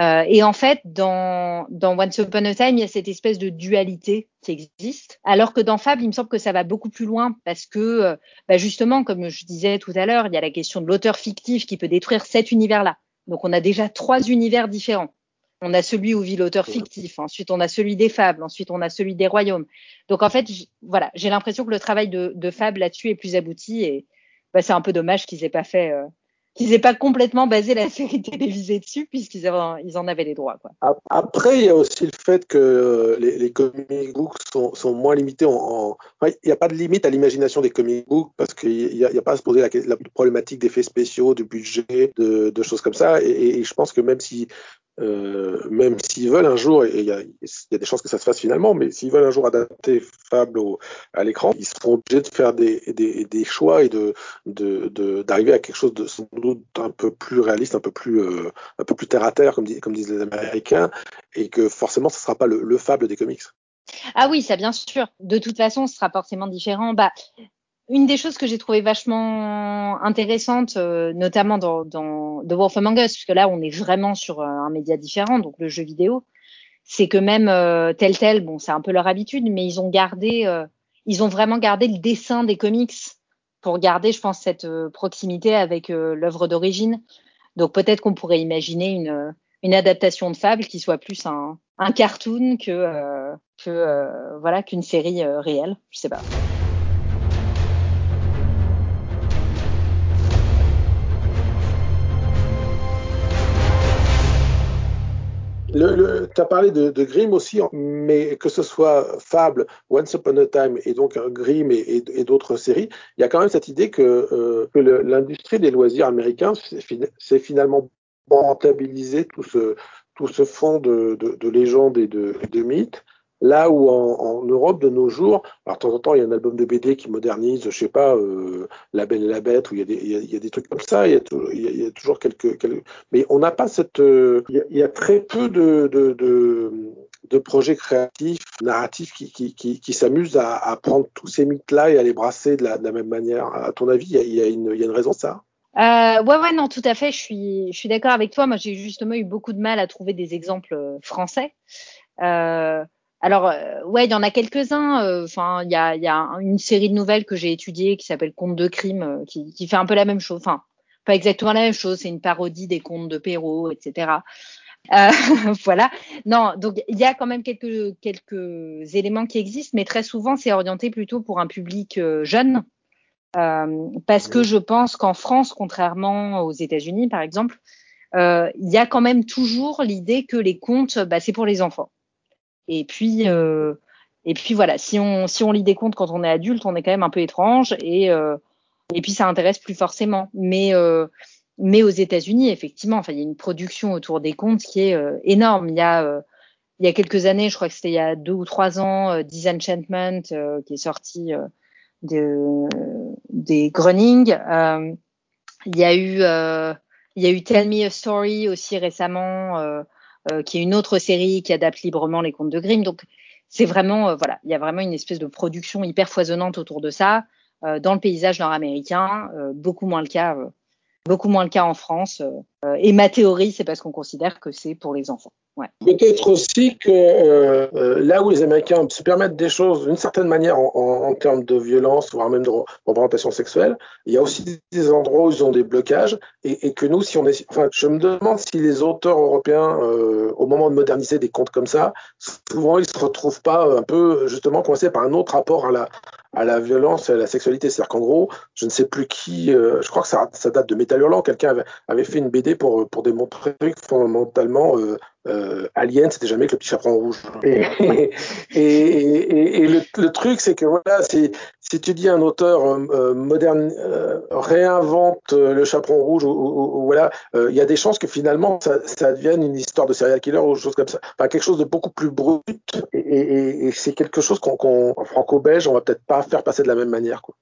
Euh, et en fait, dans, dans Once Upon a Time, il y a cette espèce de dualité qui existe, alors que dans Fable, il me semble que ça va beaucoup plus loin parce que, euh, bah justement, comme je disais tout à l'heure, il y a la question de l'auteur fictif qui peut détruire cet univers-là. Donc, on a déjà trois univers différents. On a celui où vit l'auteur fictif, ensuite on a celui des fables, ensuite on a celui des royaumes. Donc en fait, voilà, j'ai l'impression que le travail de, de Fable là-dessus est plus abouti et bah, c'est un peu dommage qu'ils aient pas fait euh, qu'ils n'aient pas complètement basé la série télévisée dessus, puisqu'ils ils en avaient les droits. Quoi. Après, il y a aussi le fait que euh, les, les comic books sont, moins limités en. il n'y a pas de limite à l'imagination des comic books, parce qu'il n'y a, pas à se poser la, la problématique d'effets spéciaux, du budget, de, choses comme ça. Et, je pense que même si euh, même s'ils veulent un jour, et il y, a, des chances que ça se fasse finalement, mais s'ils veulent un jour adapter Fable à l'écran, ils seront obligés de faire des, choix et de d'arriver de, à quelque chose de sans doute un peu plus réaliste, un peu plus euh, un peu plus terre à terre, comme disent les Américains, et que forcément, ce ne sera pas le, le Fable des comics. Ah oui, ça bien sûr. De toute façon, ce sera forcément différent. Bah, une des choses que j'ai trouvé vachement intéressante, euh, notamment dans, dans The Wolf Among Us, puisque là on est vraiment sur euh, un média différent, donc le jeu vidéo, c'est que même euh, tel tel, bon c'est un peu leur habitude, mais ils ont gardé, euh, ils ont vraiment gardé le dessin des comics pour garder, je pense, cette proximité avec l'œuvre d'origine. Donc peut-être qu'on pourrait imaginer une, une adaptation de Fable qui soit plus un, un cartoon que, que voilà qu'une série réelle. Je sais pas. Le, tu as parlé de, Grimm aussi, mais que ce soit Fable, Once Upon a Time et donc Grimm et, d'autres séries, il y a quand même cette idée que, euh, l'industrie des loisirs américains c'est finalement rentabilisé tout ce, tout ce fond de, de, de légendes et de, de mythes Là où en, Europe de nos jours, alors de temps en temps il y a un album de BD qui modernise, je sais pas, euh, La Belle et la Bête, où il y a des, trucs comme ça, il y a, toujours quelques, mais on n'a pas cette, euh, il, y a, très peu de, de, de, de projets créatifs, narratifs qui, s'amusent à, prendre tous ces mythes-là et à les brasser de la, de même manière. À ton avis, il y a, une, raison ça euh, ouais, ouais, non, tout à fait. Je suis, d'accord avec toi. Moi, j'ai justement eu beaucoup de mal à trouver des exemples euh, français. Euh, alors, euh, ouais, il y en a quelques-uns. Euh, enfin, il y a, y a, une série de nouvelles que j'ai étudiées qui s'appelle Contes de crime, euh, qui, qui, fait un peu la même chose. Enfin, pas exactement la même chose. C'est une parodie des contes de Perrault, etc. Euh, voilà. Non, donc il y a quand même quelques quelques éléments qui existent, mais très souvent c'est orienté plutôt pour un public jeune, euh, parce que je pense qu'en France, contrairement aux États-Unis par exemple, il y a quand même toujours l'idée que les contes, bah, c'est pour les enfants. Et puis, euh, et puis voilà, si on, si on lit des contes quand on est adulte, on est quand même un peu étrange et, euh, et puis ça intéresse plus forcément. Mais, euh, mais aux États-Unis, effectivement, enfin, il y a une production autour des contes qui est euh, énorme. Il y a, euh, il y a quelques années, je crois que c'était il y a deux ou trois ans, euh, Disenchantment qui est sorti de, des Grunning. il y a eu, il y a eu Tell Me a Story aussi récemment. Euh, qui est une autre série qui adapte librement les contes de Grimm. Donc c'est vraiment, euh, voilà, il y a vraiment une espèce de production hyper foisonnante autour de ça euh, dans le paysage nord-américain, beaucoup moins le cas, beaucoup moins le cas en France. et ma théorie, c'est parce qu'on considère que c'est pour les enfants. Peut-être aussi que euh, là où les Américains se permettent des choses d'une certaine manière en, termes de violence, voire même de représentation sexuelle, il y a aussi des endroits où ils ont des blocages et, que nous, si on est, enfin, je me demande si les auteurs européens, euh, au moment de moderniser des contes comme ça, souvent ils se retrouvent pas un peu justement coincés par un autre rapport à la à la violence et à la sexualité. C'est-à-dire qu'en gros, je ne sais plus qui, euh, je crois que ça, ça date de Métal Hurlant, quelqu'un avait, avait, fait une BD pour, pour démontrer que fondamentalement, euh, euh, Alien, c'était jamais que le petit chaperon rouge. Et, et, et, et le, le, truc, c'est que voilà, si, si tu dis un auteur euh, moderne euh, réinvente euh, le chaperon rouge, ou, voilà, euh, il y a des chances que finalement ça, devienne une histoire de serial killer ou chose comme ça. Enfin, quelque chose de beaucoup plus brut. Et, c'est quelque chose qu'on, qu en franco-belge, on va peut-être pas faire passer de la même manière. Quoi.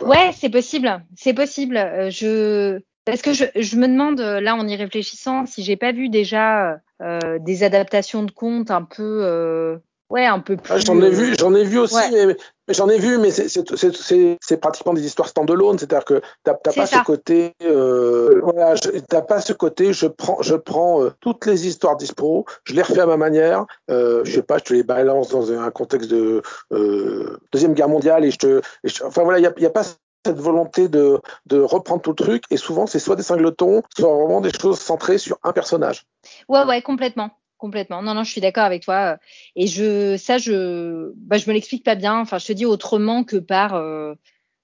Ouais, c'est possible. C'est possible. je parce que je, me demande, là, en y réfléchissant, si j'ai pas vu déjà euh, des adaptations de contes un peu, euh, ouais, un peu plus. Ah, j'en ai vu, j'en ai vu aussi, ouais. mais, mais j'en ai vu, mais c'est pratiquement des histoires stand-alone, c'est-à-dire que t'as pas ça. ce côté, euh, voilà, t'as pas ce côté, je prends, je prends euh, toutes les histoires dispo, je les refais à ma manière, euh, je sais pas, je te les balance dans un contexte de euh, deuxième guerre mondiale et je te, et je, enfin voilà, il y a, y a pas cette volonté de, de reprendre tout le truc et souvent c'est soit des singletons, soit vraiment des choses centrées sur un personnage. Ouais, ouais, complètement. Complètement. Non, non, je suis d'accord avec toi. Et je, ça, je, bah, je me l'explique pas bien. Enfin, je te dis autrement que par, euh,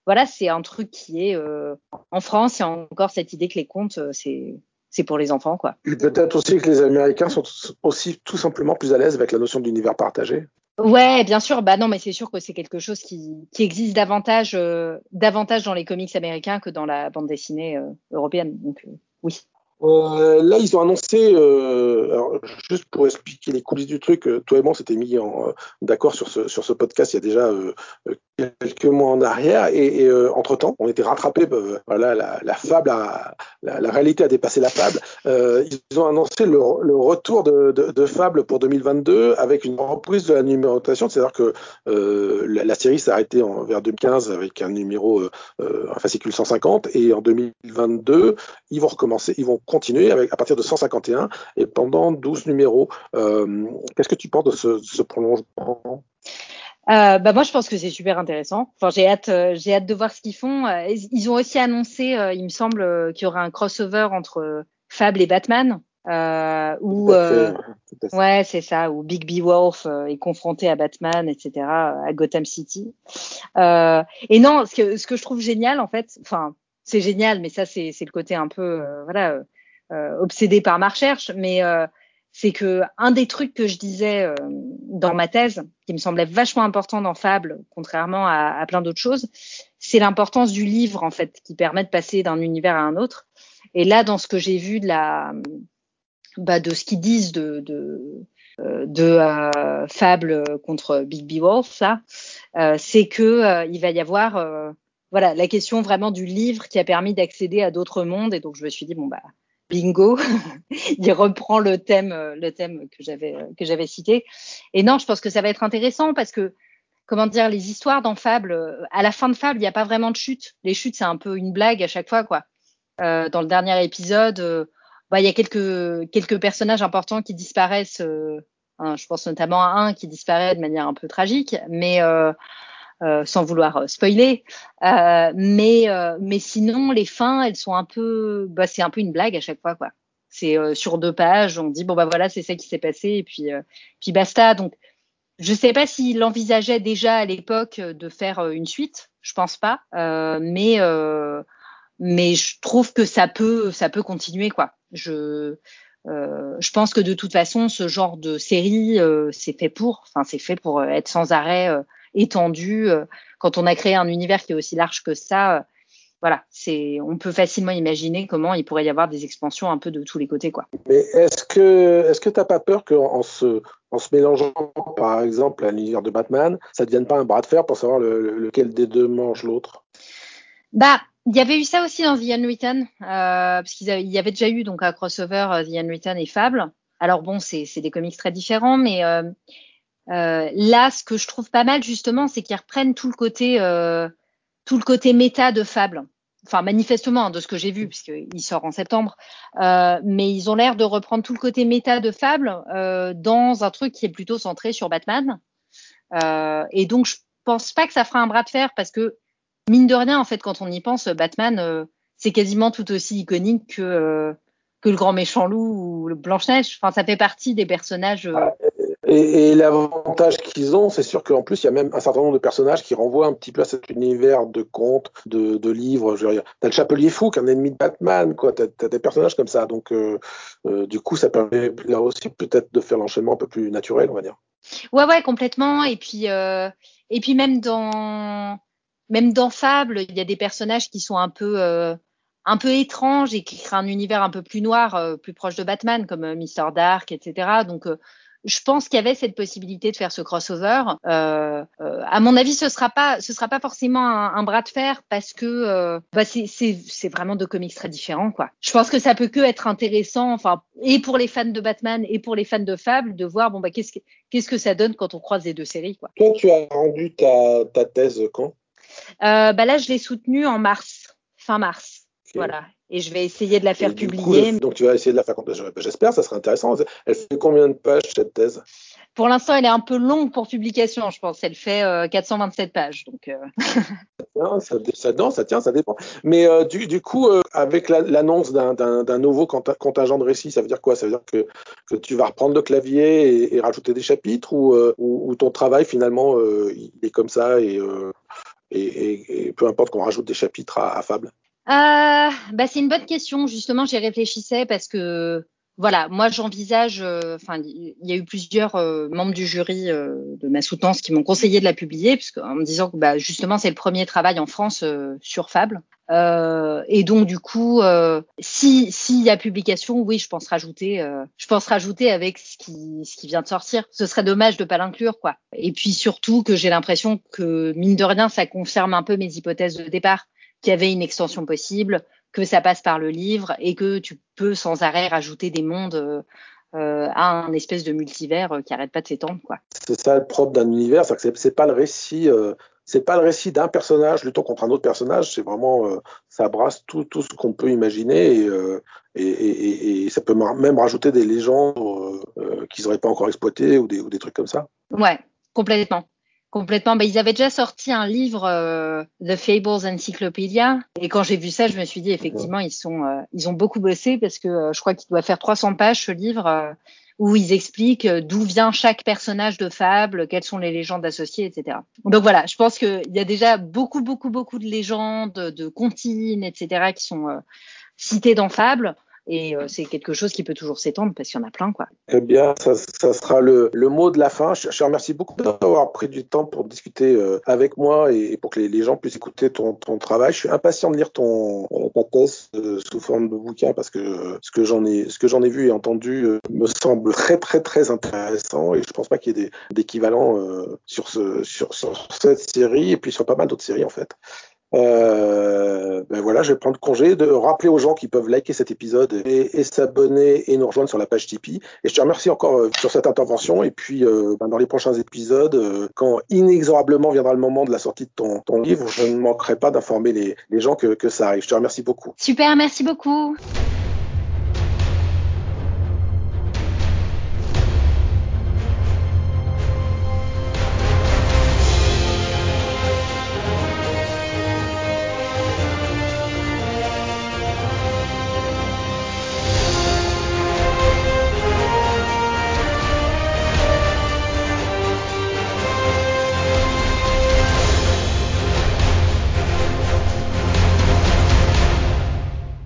voilà, c'est un truc qui est euh, en France. Il y a encore cette idée que les contes, euh, c'est, c'est pour les enfants, quoi. Peut-être aussi que les Américains sont aussi tout simplement plus à l'aise avec la notion d'univers partagé. Ouais, bien sûr. Bah non, mais c'est sûr que c'est quelque chose qui, qui existe davantage, euh, davantage dans les comics américains que dans la bande dessinée euh, européenne. Donc euh, oui. Euh, là, ils ont annoncé, euh, juste pour expliquer les coulisses du truc, euh, toi et moi, on s'était mis d'accord sur ce, sur ce podcast il y a déjà quelques mois en arrière, et, et entre temps, on était rattrapés. voilà, la, fable, la, réalité a dépassé la fable. ils ont annoncé le, retour de, de, Fable pour 2022 avec une reprise de la numérotation, c'est-à-dire que la, série s'est arrêtée vers 2015 avec un numéro, un fascicule 150, et en 2022, ils vont recommencer, ils vont continuer avec, à partir de 151 et pendant 12 numéros. Euh, Qu'est-ce que tu penses de ce, ce prolongement? Euh, bah moi je pense que c'est super intéressant. Enfin j'ai hâte euh, j'ai hâte de voir ce qu'ils font. Euh, ils ont aussi annoncé, euh, il me semble, qu'il y aura un crossover entre Fable et Batman. Euh, où ouais c'est ça où Big B Wolf est confronté à Batman etc à Gotham City et non ce que ce que je trouve génial en fait enfin c'est génial mais ça c'est c'est le côté un peu voilà obsédé par ma recherche mais c'est que un des trucs que je disais euh, dans ma thèse, qui me semblait vachement important dans Fable, contrairement à, plein d'autres choses, c'est l'importance du livre en fait, qui permet de passer d'un univers à un autre. Et là, dans ce que j'ai vu de la, bah, de ce qu'ils disent de de, euh, euh, Fable contre Big B Wolf, ça, euh, c'est que il va y avoir voilà la question vraiment du livre qui a permis d'accéder à d'autres mondes. Et donc je me suis dit bon bah bingo, il reprend le thème, euh, le thème que j'avais euh, que j'avais cité. Et non, je pense que ça va être intéressant parce que comment dire, les histoires dans Fable, euh, à la fin de Fable, il n'y a pas vraiment de chute. Les chutes, c'est un peu une blague à chaque fois, quoi. Dans le dernier épisode, bah, il y a quelques quelques personnages importants qui disparaissent. Hein, je pense notamment à un qui disparaît de manière un peu tragique, mais euh, sans vouloir euh, spoiler. Euh, mais mais sinon, les fins, elles sont un peu, bah, c'est un peu une blague à chaque fois, quoi. C'est sur deux pages, on dit bon bah voilà, c'est ça qui s'est passé et puis puis basta. Donc je sais pas s'il envisageait déjà à l'époque de faire une suite, je pense pas, mais mais je trouve que ça peut ça peut continuer quoi. Je euh, je pense que de toute façon, ce genre de série, euh, c'est fait pour, enfin, c'est fait pour être sans arrêt étendu. Euh, quand on a créé un univers qui est aussi large que ça, euh, voilà, c'est, on peut facilement imaginer comment il pourrait y avoir des expansions un peu de tous les côtés, quoi. Mais est-ce que, est-ce que t'as pas peur qu'en se, en se mélangeant, par exemple, à l'univers de Batman, ça devienne pas un bras de fer pour savoir le, lequel des deux mange l'autre? Bah, il y avait eu ça aussi dans The Unwritten, euh, parce qu'il y avait déjà eu donc un crossover euh, The Unwritten et Fable. Alors bon, c'est, c'est des comics très différents, mais euh, euh, là, ce que je trouve pas mal justement, c'est qu'ils reprennent tout le côté euh, tout le côté méta de Fable. Enfin, manifestement, de ce que j'ai vu, puisqu'il sort en septembre. Euh, mais ils ont l'air de reprendre tout le côté méta de Fable euh, dans un truc qui est plutôt centré sur Batman. Euh, et donc, je pense pas que ça fera un bras de fer parce que mine de rien, en fait, quand on y pense, Batman, c'est quasiment tout aussi iconique que que le grand méchant loup ou le Blanche Neige. Enfin, ça fait partie des personnages. Et, l'avantage qu'ils ont, c'est sûr qu'en plus, il y a même un certain nombre de personnages qui renvoient un petit peu à cet univers de contes, de, livres. Je veux t'as le Chapelier Fou, qui est un ennemi de Batman, quoi. T'as as des personnages comme ça. Donc, euh, euh, du coup, ça permet là aussi peut-être de faire l'enchaînement un peu plus naturel, on va dire. Ouais, ouais, complètement. Et puis, euh, et puis même dans, même dans Fable, il y a des personnages qui sont un peu un peu étranges et qui créent un univers un peu plus noir, plus proche de Batman, comme Mister Dark, etc. Donc, je pense qu'il y avait cette possibilité de faire ce crossover. Euh, euh, à mon avis, ce sera pas, ce sera pas forcément un, un bras de fer parce que euh, bah c'est vraiment deux comics très différents, quoi. Je pense que ça peut que être intéressant, enfin, et pour les fans de Batman et pour les fans de Fable, de voir bon bah qu'est-ce que qu'est-ce que ça donne quand on croise les deux séries, quoi. Toi, tu as rendu ta, ta thèse quand? Euh, Bah là, je l'ai soutenue en mars, fin mars. Okay. Voilà et je vais essayer de la faire publier. Coup, donc tu vas essayer de la faire J'espère, ça serait intéressant. Elle fait combien de pages cette thèse? Pour l'instant, elle est un peu longue pour publication, je pense. Elle fait euh, 427 pages. Donc, euh... non, ça, ça, non, ça tient, ça dépend. Mais euh, du, du, coup, euh, avec l'annonce la, d'un nouveau contingent de récits, ça veut dire quoi? Ça veut dire que, que, tu vas reprendre le clavier et, et rajouter des chapitres ou, euh, ou, ou ton travail finalement il est comme ça et, et, et peu importe qu'on rajoute des chapitres à, à Fable? euh, bah c'est une bonne question. Justement, j'y réfléchissais parce que voilà, moi j'envisage. Euh, enfin, il y a eu plusieurs euh, membres du jury euh, de ma soutenance qui m'ont conseillé de la publier, puisque en me disant que bah, justement c'est le premier travail en France sur Fable. et donc du coup, si s'il y a publication, oui, je pense rajouter. je pense rajouter avec ce qui ce qui vient de sortir. Ce serait dommage de pas l'inclure, quoi. Et puis surtout que j'ai l'impression que mine de rien, ça confirme un peu mes hypothèses de départ qu'il y avait une extension possible, que ça passe par le livre et que tu peux sans arrêt rajouter des mondes euh, à un espèce de multivers euh, qui arrête pas de s'étendre quoi. C'est ça le propre d'un univers, c'est que c'est pas le récit euh, c'est pas le récit d'un personnage luttant contre un autre personnage, c'est vraiment euh, ça brasse tout, tout ce qu'on peut imaginer et, euh, et, et, et, ça peut même rajouter des légendes euh, qu'ils n'auraient pas encore exploitées ou des, ou des trucs comme ça. Ouais, complètement. Complètement. Bah, ils avaient déjà sorti un livre, euh, The Fables Encyclopedia. Et quand j'ai vu ça, je me suis dit, effectivement, ils sont, euh, ils ont beaucoup bossé parce que euh, je crois qu'il doit faire 300 pages, ce livre, où ils expliquent d'où vient chaque personnage de fable, quelles sont les légendes associées, etc. Donc voilà, je pense qu'il y a déjà beaucoup, beaucoup, beaucoup de légendes, de comptines, etc., qui sont citées dans Fable. Et euh, c'est quelque chose qui peut toujours s'étendre parce qu'il y en a plein. Quoi. Eh bien, ça, sera le, le, mot de la fin. Je, te remercie beaucoup d'avoir pris du temps pour discuter euh, avec moi et, pour que les, gens puissent écouter ton, ton, travail. Je suis impatient de lire ton, euh, ta thèse sous forme de bouquin parce que ce que j'en ai, ce que j'en ai vu et entendu me semble très, très, très intéressant et je pense pas qu'il y ait d'équivalent sur, ce, sur cette série et puis sur pas mal d'autres séries en fait. Euh, ben voilà, je vais prendre congé de rappeler aux gens qui peuvent liker cet épisode et, s'abonner et nous rejoindre sur la page Tipeee. Et je te remercie encore euh, sur cette intervention. Et puis, euh, ben dans les prochains épisodes, quand inexorablement viendra le moment de la sortie de ton, livre, je ne manquerai pas d'informer les, gens que ça arrive. Je te remercie beaucoup. Super, merci beaucoup.